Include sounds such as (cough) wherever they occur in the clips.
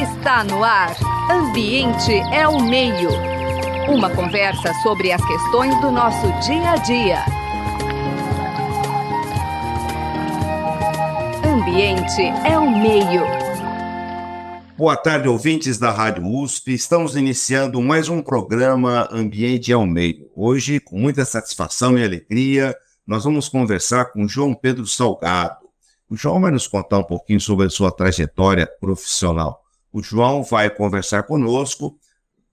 Está no ar. Ambiente é o meio. Uma conversa sobre as questões do nosso dia a dia. Ambiente é o meio. Boa tarde, ouvintes da Rádio USP. Estamos iniciando mais um programa Ambiente é o Meio. Hoje, com muita satisfação e alegria, nós vamos conversar com João Pedro Salgado. O João vai nos contar um pouquinho sobre a sua trajetória profissional. O João vai conversar conosco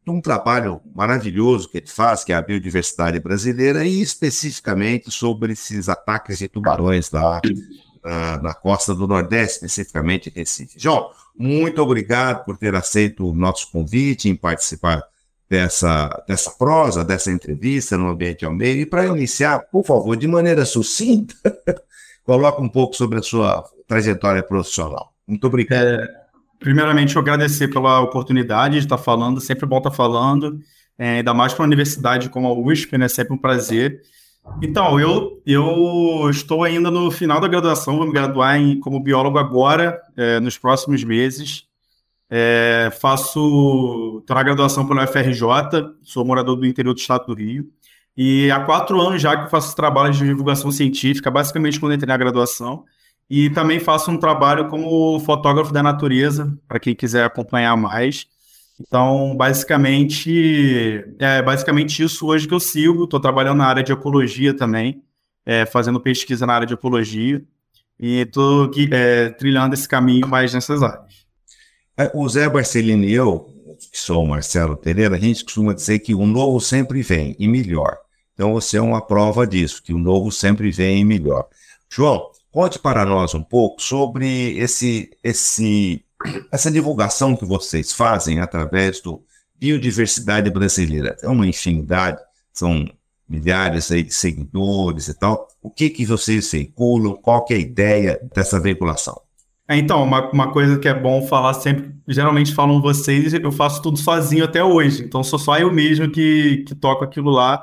de um trabalho maravilhoso que ele faz, que é a biodiversidade brasileira, e especificamente sobre esses ataques de tubarões lá na, na costa do Nordeste, especificamente Recife. João, muito obrigado por ter aceito o nosso convite em participar dessa, dessa prosa, dessa entrevista no Ambiente ao Meio. E para iniciar, por favor, de maneira sucinta, (laughs) coloque um pouco sobre a sua trajetória profissional. Muito obrigado. É, primeiramente, eu agradecer pela oportunidade de estar falando, sempre bom estar falando, é, ainda mais para uma universidade como a USP, né? Sempre um prazer. Então, eu, eu estou ainda no final da graduação, vou me graduar em, como biólogo agora, é, nos próximos meses. É, faço, estou na graduação pela UFRJ, sou morador do interior do estado do Rio. E há quatro anos já que faço trabalho de divulgação científica, basicamente quando entrei na graduação. E também faço um trabalho como fotógrafo da natureza, para quem quiser acompanhar mais. Então, basicamente, é basicamente isso hoje que eu sigo. Estou trabalhando na área de ecologia também, é, fazendo pesquisa na área de ecologia. E estou é, trilhando esse caminho mais nessas áreas. É, o Zé Barcelini e eu, que sou o Marcelo Pereira, a gente costuma dizer que o novo sempre vem e melhor. Então você é uma prova disso, que o novo sempre vem melhor. João, conte para nós um pouco sobre esse, esse, essa divulgação que vocês fazem através do Biodiversidade Brasileira. É uma infinidade, são milhares aí de seguidores e tal. O que, que vocês veiculam? Qual que é a ideia dessa veiculação? É, então, uma, uma coisa que é bom falar sempre, geralmente falam vocês, eu faço tudo sozinho até hoje. Então sou só eu mesmo que, que toco aquilo lá.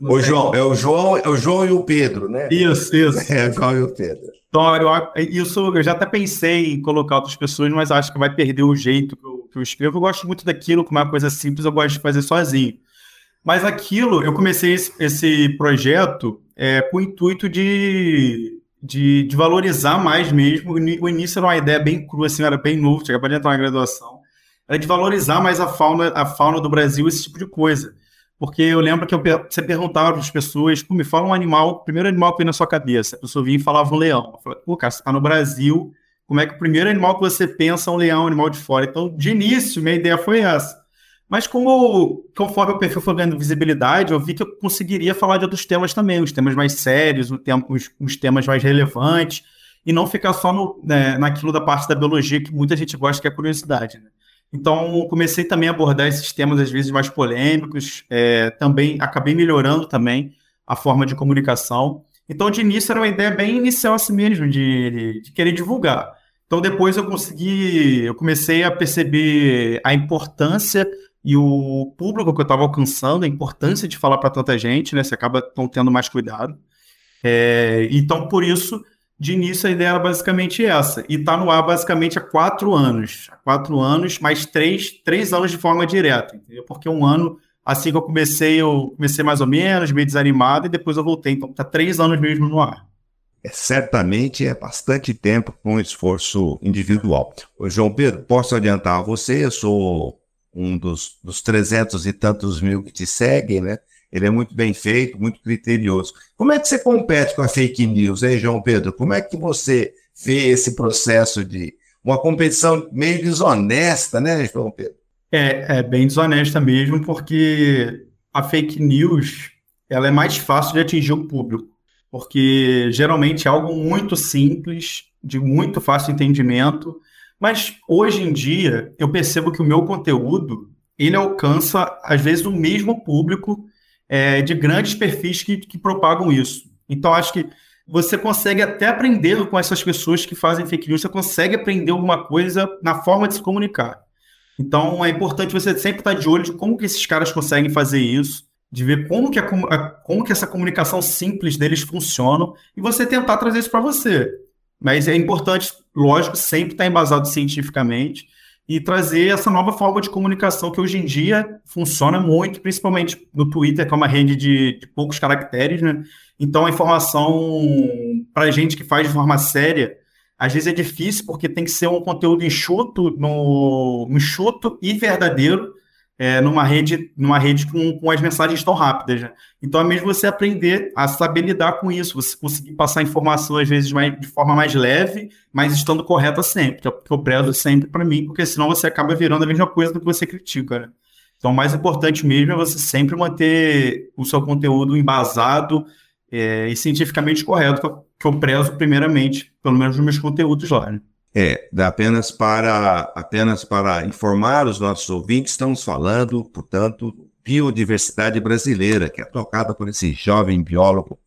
O João, é o João, é o João e o Pedro, né? Isso, isso. (laughs) É o João e o Pedro. Então, eu, isso eu já até pensei em colocar outras pessoas, mas acho que vai perder o jeito que eu, que eu escrevo. Eu gosto muito daquilo, como é uma coisa simples, eu gosto de fazer sozinho. Mas aquilo, eu comecei esse, esse projeto é, com o intuito de de, de valorizar mais mesmo. O início era uma ideia bem crua, assim, era bem novo, tinha acabado de entrar na graduação. Era de valorizar mais a fauna, a fauna do Brasil, esse tipo de coisa. Porque eu lembro que eu, você perguntava para as pessoas, me fala um animal, o primeiro animal que vem na sua cabeça. A pessoa vinha e falava um leão. Eu falei, pô, cara, você está no Brasil, como é que o primeiro animal que você pensa é um leão, um animal de fora? Então, de início, minha ideia foi essa. Mas como, conforme o perfil foi ganhando visibilidade, eu vi que eu conseguiria falar de outros temas também, os temas mais sérios, os, os temas mais relevantes, e não ficar só no, né, naquilo da parte da biologia que muita gente gosta, que é a curiosidade. Né? Então, comecei também a abordar esses temas, às vezes, mais polêmicos, é, também acabei melhorando também a forma de comunicação. Então, de início, era uma ideia bem inicial assim mesmo, de, de, querer divulgar. Então, depois eu consegui, eu comecei a perceber a importância e o público que eu estava alcançando, a importância de falar para tanta gente, né? Você acaba tendo mais cuidado. É, então, por isso, de início, a ideia era basicamente essa. E está no ar basicamente há quatro anos. Há quatro anos, mais três, três anos de forma direta, entendeu? Porque um ano, assim que eu comecei, eu comecei mais ou menos, meio desanimado, e depois eu voltei. Então, está três anos mesmo no ar. É, certamente é bastante tempo com um esforço individual. Ô, João Pedro, posso adiantar a você, eu sou um dos, 300 e tantos mil que te seguem, né? Ele é muito bem feito, muito criterioso. Como é que você compete com a fake news, hein, João Pedro? Como é que você vê esse processo de uma competição meio desonesta, né, João Pedro? É, é bem desonesta mesmo, porque a fake news ela é mais fácil de atingir o público, porque geralmente é algo muito simples, de muito fácil entendimento, mas hoje em dia eu percebo que o meu conteúdo ele alcança às vezes o mesmo público é, de grandes perfis que, que propagam isso. Então acho que você consegue até aprender com essas pessoas que fazem fake news, você consegue aprender alguma coisa na forma de se comunicar. Então é importante você sempre estar de olho de como que esses caras conseguem fazer isso, de ver como que, a, como que essa comunicação simples deles funciona e você tentar trazer isso para você. Mas é importante, lógico, sempre estar embasado cientificamente. E trazer essa nova forma de comunicação que hoje em dia funciona muito, principalmente no Twitter, que é uma rede de, de poucos caracteres, né? Então a informação para gente que faz de forma séria, às vezes é difícil porque tem que ser um conteúdo enxuto, no, enxuto e verdadeiro é, numa rede, numa rede com, com as mensagens tão rápidas. Né? Então é mesmo você aprender a saber lidar com isso, você conseguir passar informação às vezes mais, de forma mais leve, mas estando correta sempre, que é eu prezo sempre para mim, porque senão você acaba virando a mesma coisa do que você critica. Né? Então o mais importante mesmo é você sempre manter o seu conteúdo embasado é, e cientificamente correto, que eu, que eu prezo primeiramente, pelo menos nos meus conteúdos lá. Né? É, apenas para, apenas para informar os nossos ouvintes, estamos falando, portanto, biodiversidade brasileira, que é tocada por esse jovem biólogo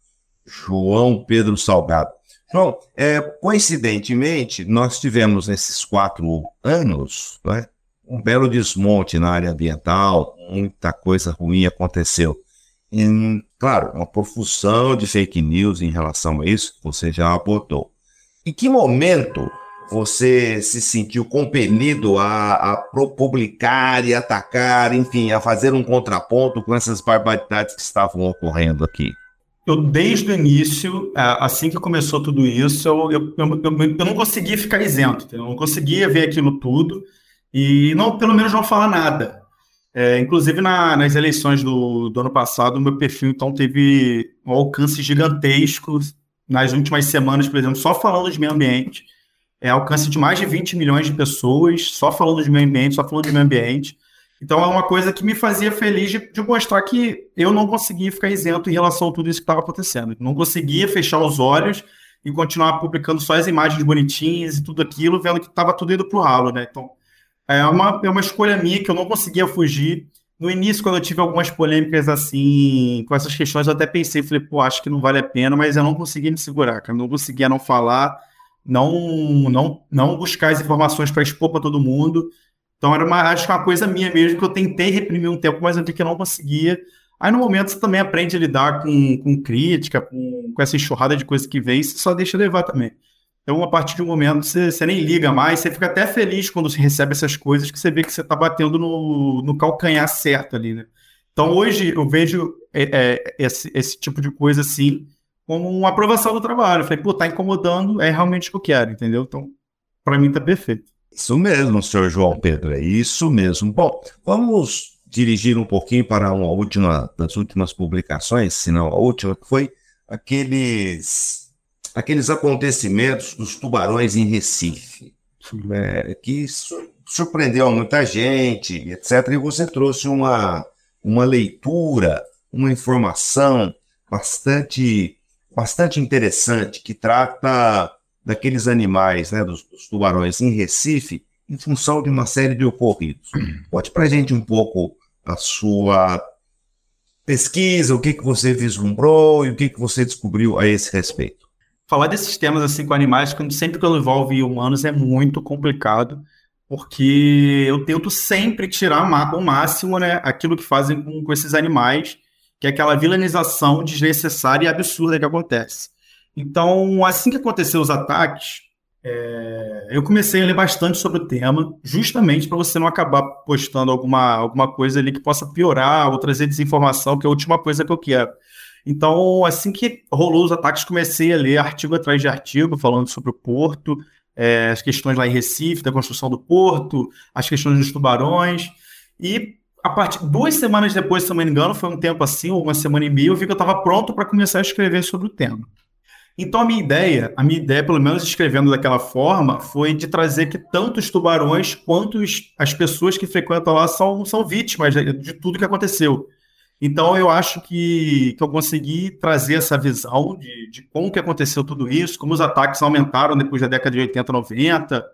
João Pedro Salgado. João, é, coincidentemente, nós tivemos nesses quatro anos né, um belo desmonte na área ambiental, muita coisa ruim aconteceu. E, claro, uma profusão de fake news em relação a isso, você já abordou. Em que momento você se sentiu compelido a, a publicar e atacar, enfim, a fazer um contraponto com essas barbaridades que estavam ocorrendo aqui? Eu, desde o início, é, assim que começou tudo isso, eu, eu, eu, eu não conseguia ficar isento, eu não conseguia ver aquilo tudo e, não, pelo menos, não falar nada. É, inclusive, na, nas eleições do, do ano passado, meu perfil, então, teve um alcance gigantesco nas últimas semanas, por exemplo, só falando de meio ambiente é, alcance de mais de 20 milhões de pessoas, só falando de meio ambiente, só falando de meio ambiente. Então é uma coisa que me fazia feliz de, de mostrar que eu não conseguia ficar isento em relação a tudo isso que estava acontecendo. Não conseguia fechar os olhos e continuar publicando só as imagens bonitinhas e tudo aquilo, vendo que estava tudo indo para o ralo, né? Então é uma, é uma escolha minha que eu não conseguia fugir. No início, quando eu tive algumas polêmicas assim, com essas questões, eu até pensei, falei, pô, acho que não vale a pena, mas eu não conseguia me segurar, cara. Eu não conseguia não falar não não não buscar as informações para expor para todo mundo. Então era uma, acho que uma coisa minha mesmo que eu tentei reprimir um tempo, mas eu que eu não conseguia. Aí no momento você também aprende a lidar com, com crítica, com, com essa enxurrada de coisas que vem, você só deixa levar também. Então, a partir de um momento, você, você nem liga mais, você fica até feliz quando você recebe essas coisas, que você vê que você está batendo no, no calcanhar certo ali, né? Então, hoje, eu vejo é, é, esse, esse tipo de coisa assim, como uma aprovação do trabalho. Eu falei, pô, tá incomodando, é realmente o que eu quero, entendeu? Então, para mim tá perfeito. Isso mesmo, senhor João Pedro, é isso mesmo. Bom, vamos dirigir um pouquinho para uma última das últimas publicações, se não a última, que foi aqueles aqueles acontecimentos dos tubarões em Recife, é, que surpreendeu muita gente, etc. E você trouxe uma, uma leitura, uma informação bastante bastante interessante que trata daqueles animais, né, dos, dos tubarões em Recife, em função de uma série de ocorridos. Conte para gente um pouco a sua pesquisa, o que, que você vislumbrou e o que, que você descobriu a esse respeito. Falar desses temas assim com animais, quando sempre que envolve humanos, é muito complicado, porque eu tento sempre tirar o máximo né, aquilo que fazem com, com esses animais que é aquela vilanização desnecessária e absurda que acontece. Então, assim que aconteceu os ataques, é, eu comecei a ler bastante sobre o tema, justamente para você não acabar postando alguma, alguma coisa ali que possa piorar ou trazer desinformação, que é a última coisa que eu quero. Então, assim que rolou os ataques, comecei a ler artigo atrás de artigo falando sobre o porto, é, as questões lá em Recife, da construção do porto, as questões dos tubarões, e a partir duas semanas depois, se não me engano, foi um tempo assim, uma semana e meia, eu vi que eu estava pronto para começar a escrever sobre o tema. Então a minha ideia, a minha ideia, pelo menos escrevendo daquela forma, foi de trazer que tanto os tubarões quanto os, as pessoas que frequentam lá são, são vítimas de, de tudo que aconteceu. Então eu acho que, que eu consegui trazer essa visão de, de como que aconteceu tudo isso, como os ataques aumentaram depois da década de 80, 90,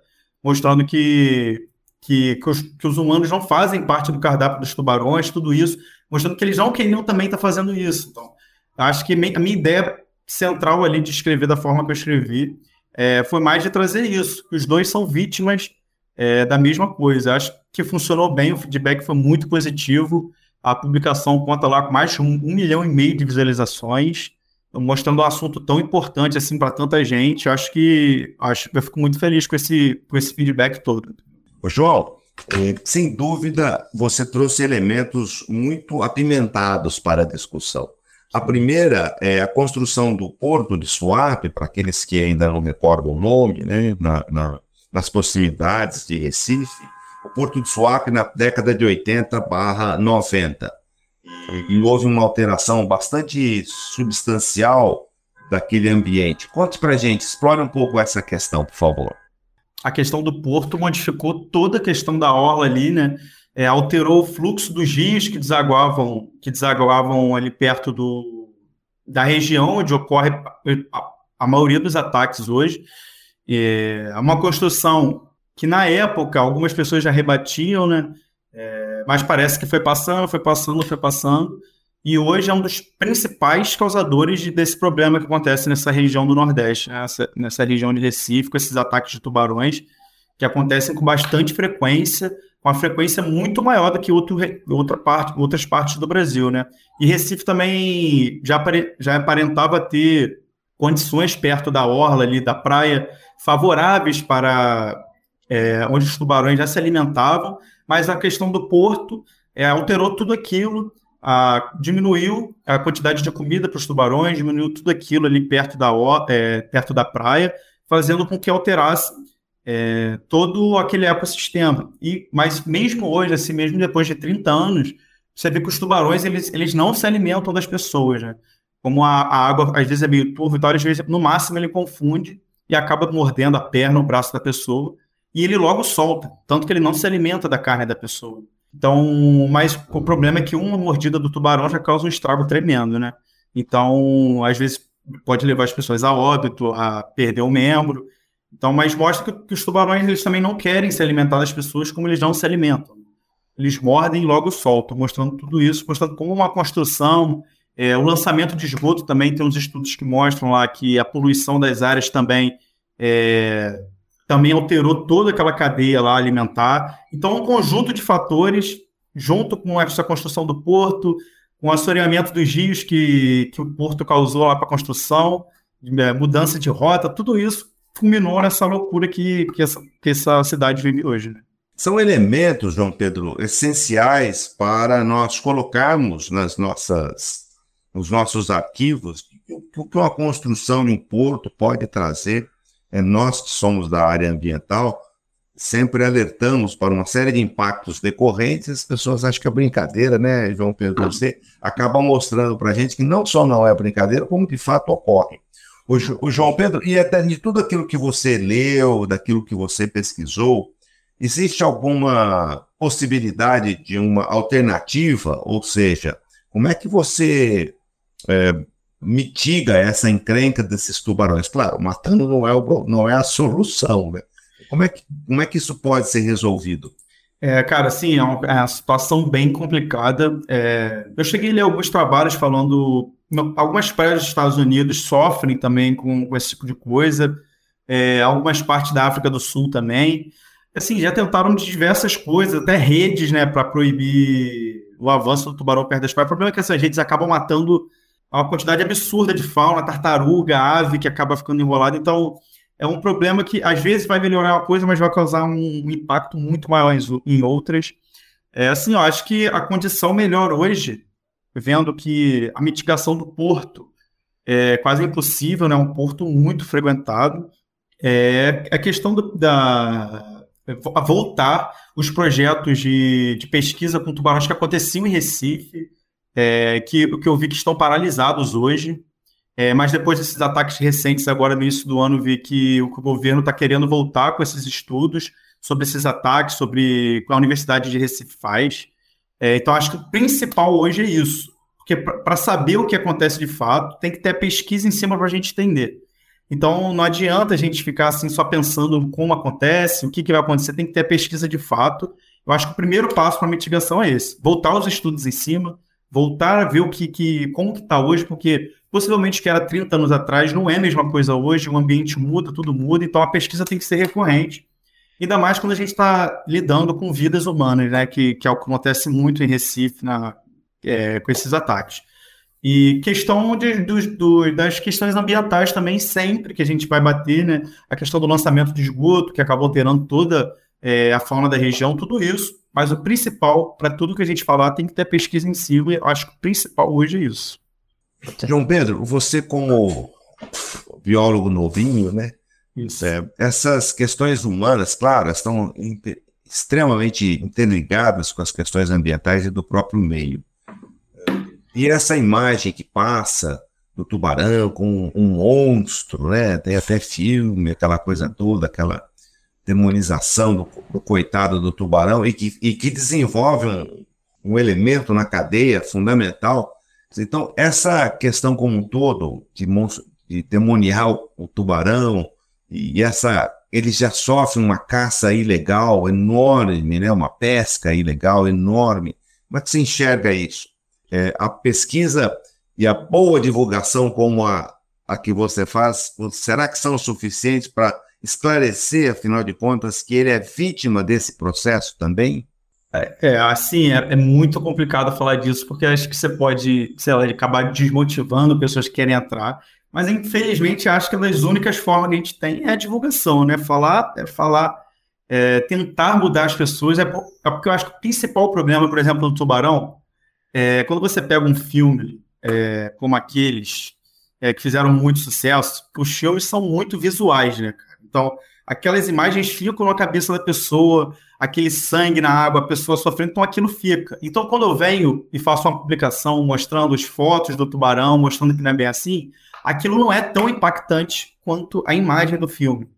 mostrando que que, que os, que, os, humanos não fazem parte do cardápio dos tubarões, tudo isso, mostrando que eles não queriam também estar tá fazendo isso. Então, acho que a minha ideia central ali de escrever da forma que eu escrevi é, foi mais de trazer isso. Os dois são vítimas é, da mesma coisa. Acho que funcionou bem, o feedback foi muito positivo. A publicação conta lá com mais de um, um milhão e meio de visualizações, mostrando um assunto tão importante assim para tanta gente. Acho que acho, eu fico muito feliz com esse, com esse feedback todo. Ô, João, é, sem dúvida, você trouxe elementos muito apimentados para a discussão. A primeira é a construção do Porto de Suape, para aqueles que ainda não recordam o nome, né, na, na, nas proximidades de Recife. O Porto de Suape na década de 80 barra 90. E houve uma alteração bastante substancial daquele ambiente. Conte para gente, explore um pouco essa questão, por favor a questão do porto modificou toda a questão da orla ali, né? É, alterou o fluxo dos rios que desaguavam, que desaguavam ali perto do, da região onde ocorre a, a maioria dos ataques hoje. É uma construção que, na época, algumas pessoas já rebatiam, né? É, mas parece que foi passando, foi passando, foi passando e hoje é um dos principais causadores desse problema que acontece nessa região do Nordeste, nessa, nessa região de Recife, com esses ataques de tubarões, que acontecem com bastante frequência, com uma frequência muito maior do que outro, outra parte, outras partes do Brasil, né? E Recife também já, já aparentava ter condições perto da orla ali, da praia, favoráveis para é, onde os tubarões já se alimentavam, mas a questão do porto é, alterou tudo aquilo diminuiu a quantidade de comida para os tubarões, diminuiu tudo aquilo ali perto da, é, perto da praia, fazendo com que alterasse é, todo aquele ecossistema. E, mas mesmo hoje, assim, mesmo depois de 30 anos, você vê que os tubarões eles, eles não se alimentam das pessoas, né? Como a, a água às vezes é meio turva, às vezes no máximo ele confunde e acaba mordendo a perna, o braço da pessoa, e ele logo solta, tanto que ele não se alimenta da carne da pessoa. Então, mas o problema é que uma mordida do tubarão já causa um estrago tremendo, né? Então, às vezes pode levar as pessoas a óbito, a perder o membro. Então, mas mostra que, que os tubarões eles também não querem se alimentar das pessoas como eles não se alimentam. Eles mordem e logo soltam, mostrando tudo isso, mostrando como uma construção, é, o lançamento de esgoto também tem uns estudos que mostram lá que a poluição das áreas também é, também alterou toda aquela cadeia lá alimentar. Então, um conjunto de fatores, junto com essa construção do porto, com o assoreamento dos rios que, que o porto causou lá para a construção, é, mudança de rota, tudo isso culminou nessa loucura que, que, essa, que essa cidade vive hoje. Né? São elementos, João Pedro, essenciais para nós colocarmos nas nossas, nos nossos arquivos o que uma construção de um porto pode trazer é, nós que somos da área ambiental, sempre alertamos para uma série de impactos decorrentes, as pessoas acham que é brincadeira, né, João Pedro? Você acaba mostrando para a gente que não só não é brincadeira, como de fato ocorre. O, o João Pedro, e até de tudo aquilo que você leu, daquilo que você pesquisou, existe alguma possibilidade de uma alternativa? Ou seja, como é que você é, mitiga essa encrenca desses tubarões? Claro, matando não é, o, não é a solução, né? Como é, que, como é que isso pode ser resolvido? É, cara, sim, é uma, é uma situação bem complicada. É, eu cheguei a ler alguns trabalhos falando. Algumas praias dos Estados Unidos sofrem também com, com esse tipo de coisa, é, algumas partes da África do Sul também. Assim, já tentaram de diversas coisas, até redes, né, para proibir o avanço do tubarão perto das praias. O problema é que essas redes acabam matando uma quantidade absurda de fauna, tartaruga, ave que acaba ficando enrolada. Então, é um problema que às vezes vai melhorar uma coisa, mas vai causar um, impacto muito maior em, outras. É assim, eu acho que a condição melhor hoje, vendo que a mitigação do porto é quase impossível, né? Um porto muito frequentado. É a questão do, da voltar os projetos de, de pesquisa com tubarões que aconteciam em Recife, é, que, que eu vi que estão paralisados hoje. É, mas depois desses ataques recentes, agora no início do ano, vi que o, governo está querendo voltar com esses estudos sobre esses ataques, sobre a Universidade de Recife faz. É, então, acho que o principal hoje é isso. Porque para saber o que acontece de fato, tem que ter pesquisa em cima para a gente entender. Então, não adianta a gente ficar assim só pensando como acontece, o que, que vai acontecer, tem que ter pesquisa de fato. Eu acho que o primeiro passo para a mitigação é esse: voltar os estudos em cima, voltar a ver o que, que como que está hoje, porque possivelmente que era 30 anos atrás não é a mesma coisa hoje, o ambiente muda, tudo muda, então a pesquisa tem que ser recorrente. Ainda mais quando a gente está lidando com vidas humanas, né, que, que é o que acontece muito em Recife na, é, com esses ataques. E questão de, do, das questões ambientais também, sempre que a gente vai bater, né? A questão do lançamento de esgoto, que acabou alterando toda é, a fauna da região, tudo isso. Mas o principal, para tudo que a gente falar, tem que ter pesquisa em cima, e eu acho que o principal hoje é isso. João Pedro, você como biólogo novinho, né? É, essas questões humanas, claro, estão extremamente interligadas com as questões ambientais e do próprio meio. E essa imagem que passa do tubarão com um monstro, né? Tem até filme, aquela coisa toda, aquela demonização do, do coitado do tubarão e que, e que desenvolve um, um elemento na cadeia fundamental. Então, essa questão como um todo de, de demoniar o, o tubarão e essa ele já sofre uma caça ilegal enorme, né? uma pesca ilegal enorme. Como é que você enxerga isso? É, a pesquisa e a boa divulgação como a, a que você faz, será que são suficientes para esclarecer, afinal de contas, que ele é vítima desse processo também? É, é assim, é, é, muito complicado falar disso, porque acho que você pode, sei lá, acabar desmotivando pessoas que querem entrar, mas infelizmente acho que as únicas formas que a gente tem é a divulgação, né? Falar, é falar, é, tentar mudar as pessoas, é, é, porque eu acho que o principal problema, por exemplo, do Tubarão, é quando você pega um filme é, como aqueles é, que fizeram muito sucesso, os filmes são muito visuais, né, cara? Então, aquelas imagens ficam na cabeça da pessoa, aquele sangue na água, a pessoa sofrendo, então aquilo fica. Então, quando eu venho e faço uma publicação mostrando as fotos do tubarão, mostrando que não é bem assim, aquilo não é tão impactante quanto a imagem do filme.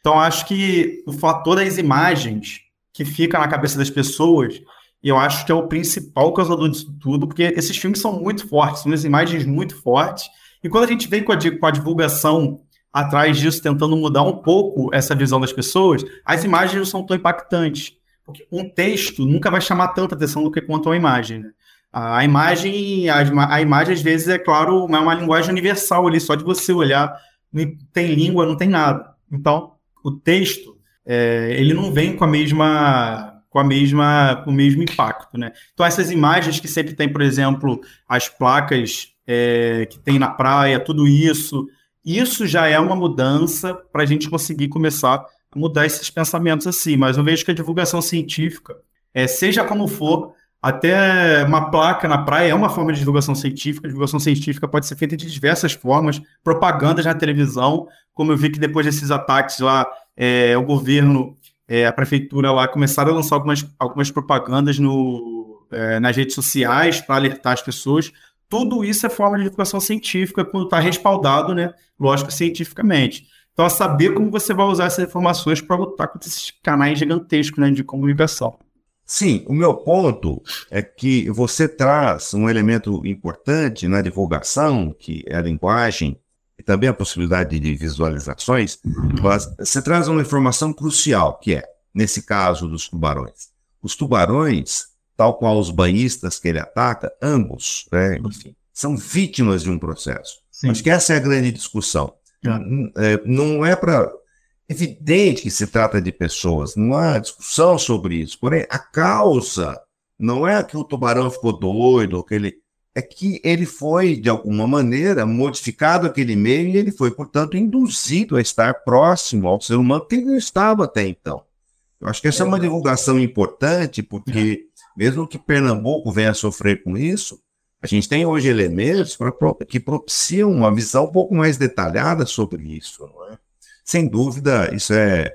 Então, acho que o fator das imagens que fica na cabeça das pessoas eu acho que é o principal causador disso tudo, porque esses filmes são muito fortes, são as imagens muito fortes. E quando a gente vem com a, com a divulgação atrás disso, tentando mudar um pouco essa visão das pessoas, as imagens não são tão impactantes. Porque um texto nunca vai chamar tanta atenção do que quanto uma imagem. Né? A imagem, a, a, imagem, às vezes, é claro, é uma linguagem universal ali, só de você olhar, não tem língua, não tem nada. Então, o texto, é, ele não vem com a mesma com a mesma com o mesmo impacto, né? Então essas imagens que sempre tem, por exemplo, as placas é, que tem na praia, tudo isso, isso já é uma mudança para a gente conseguir começar a mudar esses pensamentos assim. Mas eu vejo que a divulgação científica, é, seja como for, até uma placa na praia é uma forma de divulgação científica. A divulgação científica pode ser feita de diversas formas, propagandas na televisão, como eu vi que depois desses ataques lá, é, o governo é, a prefeitura lá começaram a lançar algumas, algumas propagandas no, é, nas redes sociais para alertar as pessoas. Tudo isso é forma de educação científica quando está respaldado, né? Lógico, cientificamente. Então, é saber como você vai usar essas informações para lutar contra esses canais gigantescos né, de comunicação. Sim, o meu ponto é que você traz um elemento importante na divulgação, que é a linguagem, e também a possibilidade de visualizações, mas você traz uma informação crucial, que é, nesse caso dos tubarões. Os tubarões, tal qual os banhistas que ele ataca, ambos, né, enfim, são vítimas de um processo. Sim. Acho que essa é a grande discussão. É, não é para. Evidente que se trata de pessoas, não há discussão sobre isso. Porém, a causa não é que o tubarão ficou doido, que ele é que ele foi, de alguma maneira, modificado aquele meio e ele foi, portanto, induzido a estar próximo ao ser humano que ele não estava até então. Eu acho que essa é, é uma divulgação importante, porque mesmo que Pernambuco venha a sofrer com isso, a gente tem hoje elementos pra, que propiciam uma visão um pouco mais detalhada sobre isso. É? Sem dúvida, isso é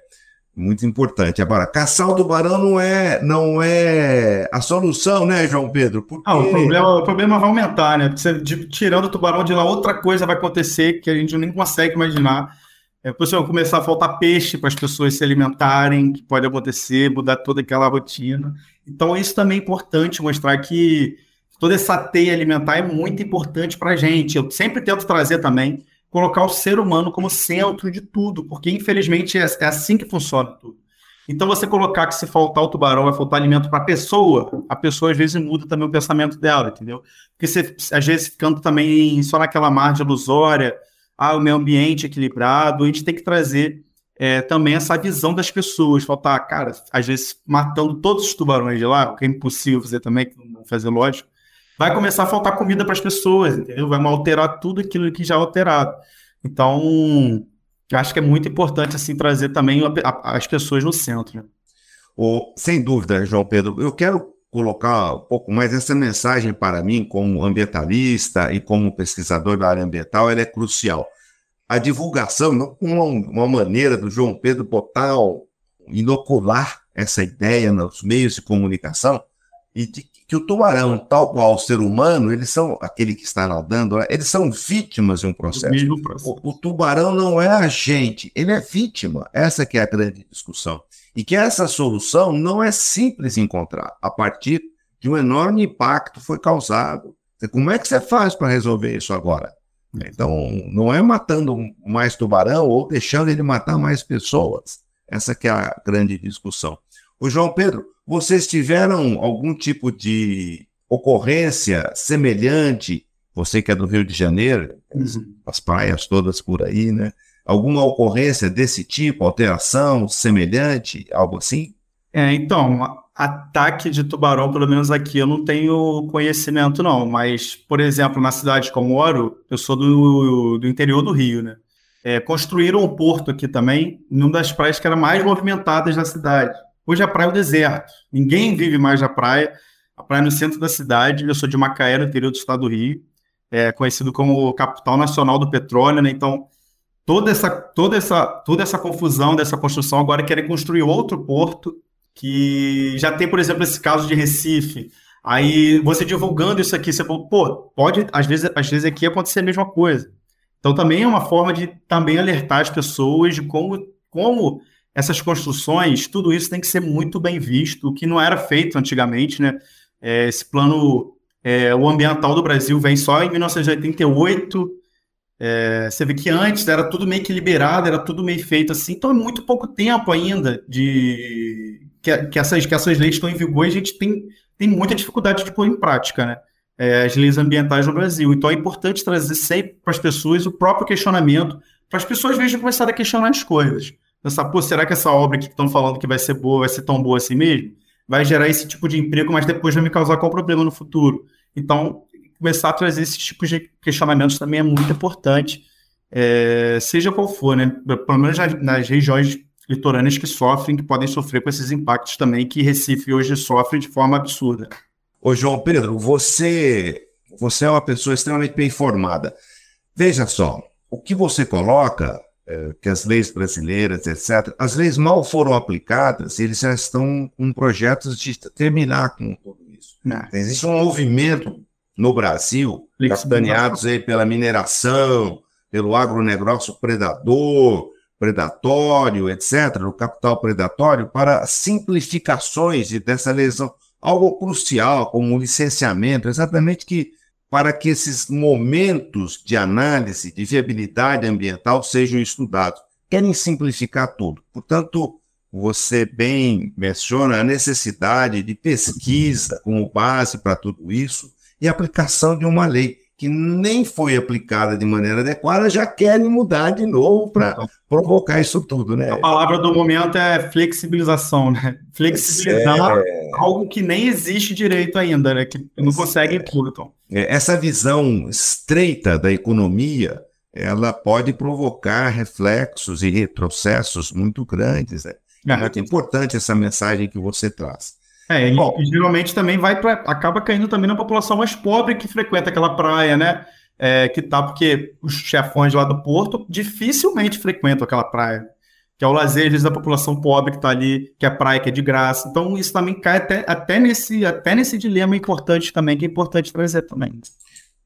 muito importante. Agora, caçar o tubarão não é, não é a solução, né, João Pedro? Porque... Ah, o, problema, o problema vai aumentar, né? Você, de, tirando o tubarão de lá, outra coisa vai acontecer que a gente nem consegue imaginar. É, vai começar a faltar peixe para as pessoas se alimentarem, que pode acontecer, mudar toda aquela rotina. Então, isso também é importante, mostrar que toda essa teia alimentar é muito importante para a gente. Eu sempre tento trazer também colocar o ser humano como centro de tudo, porque infelizmente é, é assim que funciona tudo. Então, você colocar que se faltar o tubarão vai faltar alimento para a pessoa, a pessoa às vezes muda também o pensamento dela, entendeu? Porque você, às vezes, ficando também só naquela margem ilusória, ah, o meio ambiente equilibrado, a gente tem que trazer é, também essa visão das pessoas. Faltar, cara, às vezes matando todos os tubarões de lá, o que é impossível fazer também, que não fazer lógico, vai começar a faltar comida para as pessoas, entendeu? Vai alterar tudo aquilo que já é alterado. Então, acho que é muito importante assim trazer também as pessoas no centro. Né? Oh, sem dúvida, João Pedro, eu quero colocar um pouco mais essa mensagem para mim, como ambientalista e como pesquisador da área ambiental, ela é crucial. A divulgação, uma, uma maneira do João Pedro botar, inocular essa ideia nos meios de comunicação, e de que o tubarão, tal qual o ser humano, eles são, aquele que está nadando, né, eles são vítimas de um processo. O, o, tubarão não é agente, ele é vítima. Essa que é a grande discussão. E que essa solução não é simples encontrar, a partir de um enorme impacto foi causado. Como é que você faz para resolver isso agora? Então, não é matando mais tubarão ou deixando ele matar mais pessoas. Essa que é a grande discussão. O João Pedro, vocês tiveram algum tipo de ocorrência semelhante? Você que é do Rio de Janeiro, uhum. as praias todas por aí, né? Alguma ocorrência desse tipo, alteração semelhante, algo assim? É, então, ataque de tubarão, pelo menos aqui, eu não tenho conhecimento, não. Mas, por exemplo, na cidade que eu moro, eu sou do, do interior do Rio, né? É, construíram um porto aqui também, numa das praias que era mais movimentadas da cidade. Hoje a praia é o deserto. Ninguém vive mais na praia. A praia é no centro da cidade. Eu sou de Macaé, no interior do estado do Rio. É conhecido como capital nacional do petróleo, né? Então, toda essa, toda essa, toda essa confusão dessa construção agora querem construir outro porto que já tem, por exemplo, esse caso de Recife. Aí você divulgando isso aqui, você fala, pô, pode, às vezes, às vezes aqui acontecer a mesma coisa. Então também é uma forma de também alertar as pessoas de como, como essas construções, tudo isso tem que ser muito bem visto, o que não era feito antigamente, né? É, esse plano, é, o ambiental do Brasil vem só em 1988, é, você vê que antes era tudo meio que liberado, era tudo meio feito assim, então é muito pouco tempo ainda de que, que, essas, que essas leis estão em vigor e a gente tem, tem muita dificuldade de pôr em prática, né? É, as leis ambientais no Brasil. Então é importante trazer sempre para as pessoas o próprio questionamento, para as pessoas vejam começar a questionar as coisas. Pensar, pô, será que essa obra que estão falando que vai ser boa, vai ser tão boa assim mesmo? Vai gerar esse tipo de emprego, mas depois vai me causar qual problema no futuro? Então, começar a trazer esses tipos de questionamentos também é muito importante, é, seja qual for, né? Pelo menos nas, nas regiões litorâneas que sofrem, que podem sofrer com esses impactos também que Recife hoje sofre de forma absurda. Ô, João Pedro, você, você é uma pessoa extremamente bem informada. Veja só, o que você coloca, é, que as leis brasileiras, etc., as leis mal foram aplicadas, eles já estão com projetos de terminar com tudo isso. Não. Existe um movimento no Brasil, capitaneados aí pela mineração, pelo agronegócio predador, predatório, etc., o capital predatório, para simplificações dessa lesão, algo crucial, como o licenciamento, exatamente que para que esses momentos de análise de viabilidade ambiental sejam estudados. Querem simplificar tudo. Portanto, você bem menciona a necessidade de pesquisa como base para tudo isso, e aplicação de uma lei que nem foi aplicada de maneira adequada, já querem mudar de novo para então, provocar isso tudo, né? A palavra do momento é flexibilização, né? Flexibilizar é... algo que nem existe direito ainda, né? Que não consegue tudo, então. É, essa visão estreita da economia, ela pode provocar reflexos e retrocessos muito grandes, né? É muito importante essa mensagem que você traz. É, e, Bom, geralmente também vai pra, acaba caindo também na população mais pobre que frequenta aquela praia, né? É, que tá, porque os chefões lá do Porto dificilmente frequentam aquela praia, que é o lazer vezes, da população pobre que está ali, que é a praia que é de graça. Então, isso também cai até, até, nesse, até nesse dilema importante também, que é importante trazer também.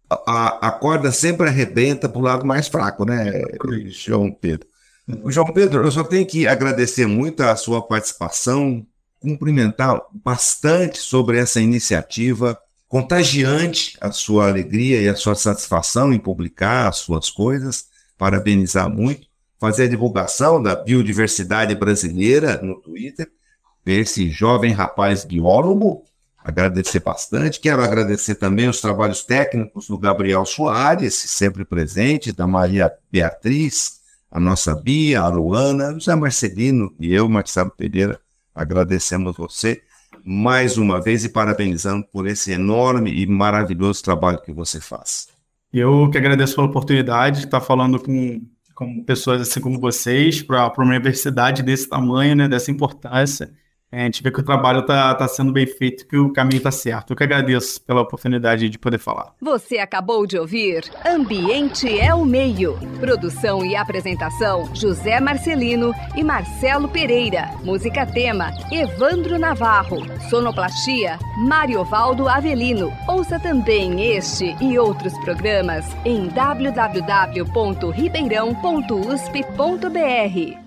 A, a corda sempre arrebenta para o lado mais fraco, né, João Pedro? João Pedro, eu só tenho que agradecer muito a sua participação, cumprimentar bastante sobre essa iniciativa, contagiante a sua alegria e a sua satisfação em publicar as suas coisas, parabenizar muito, fazer a divulgação da biodiversidade brasileira no Twitter, esse jovem rapaz biólogo, agradecer bastante. Quero agradecer também os trabalhos técnicos do Gabriel Soares, sempre presente, da Maria Beatriz, a nossa Bia, a Luana, o Zé Marcelino e eu, Marcelo Pereira, Agradecemos você mais uma vez e parabenizando por esse enorme e maravilhoso trabalho que você faz. Eu que agradeço pela oportunidade de estar falando com, com pessoas assim como vocês, para uma universidade desse tamanho, né, dessa importância. A gente vê que o trabalho está tá sendo bem feito, que o caminho está certo. Eu que agradeço pela oportunidade de poder falar. Você acabou de ouvir Ambiente é o Meio. Produção e apresentação: José Marcelino e Marcelo Pereira. Música tema: Evandro Navarro. Sonoplastia: Mariovaldo Avelino. Ouça também este e outros programas em www.ribeirão.usp.br.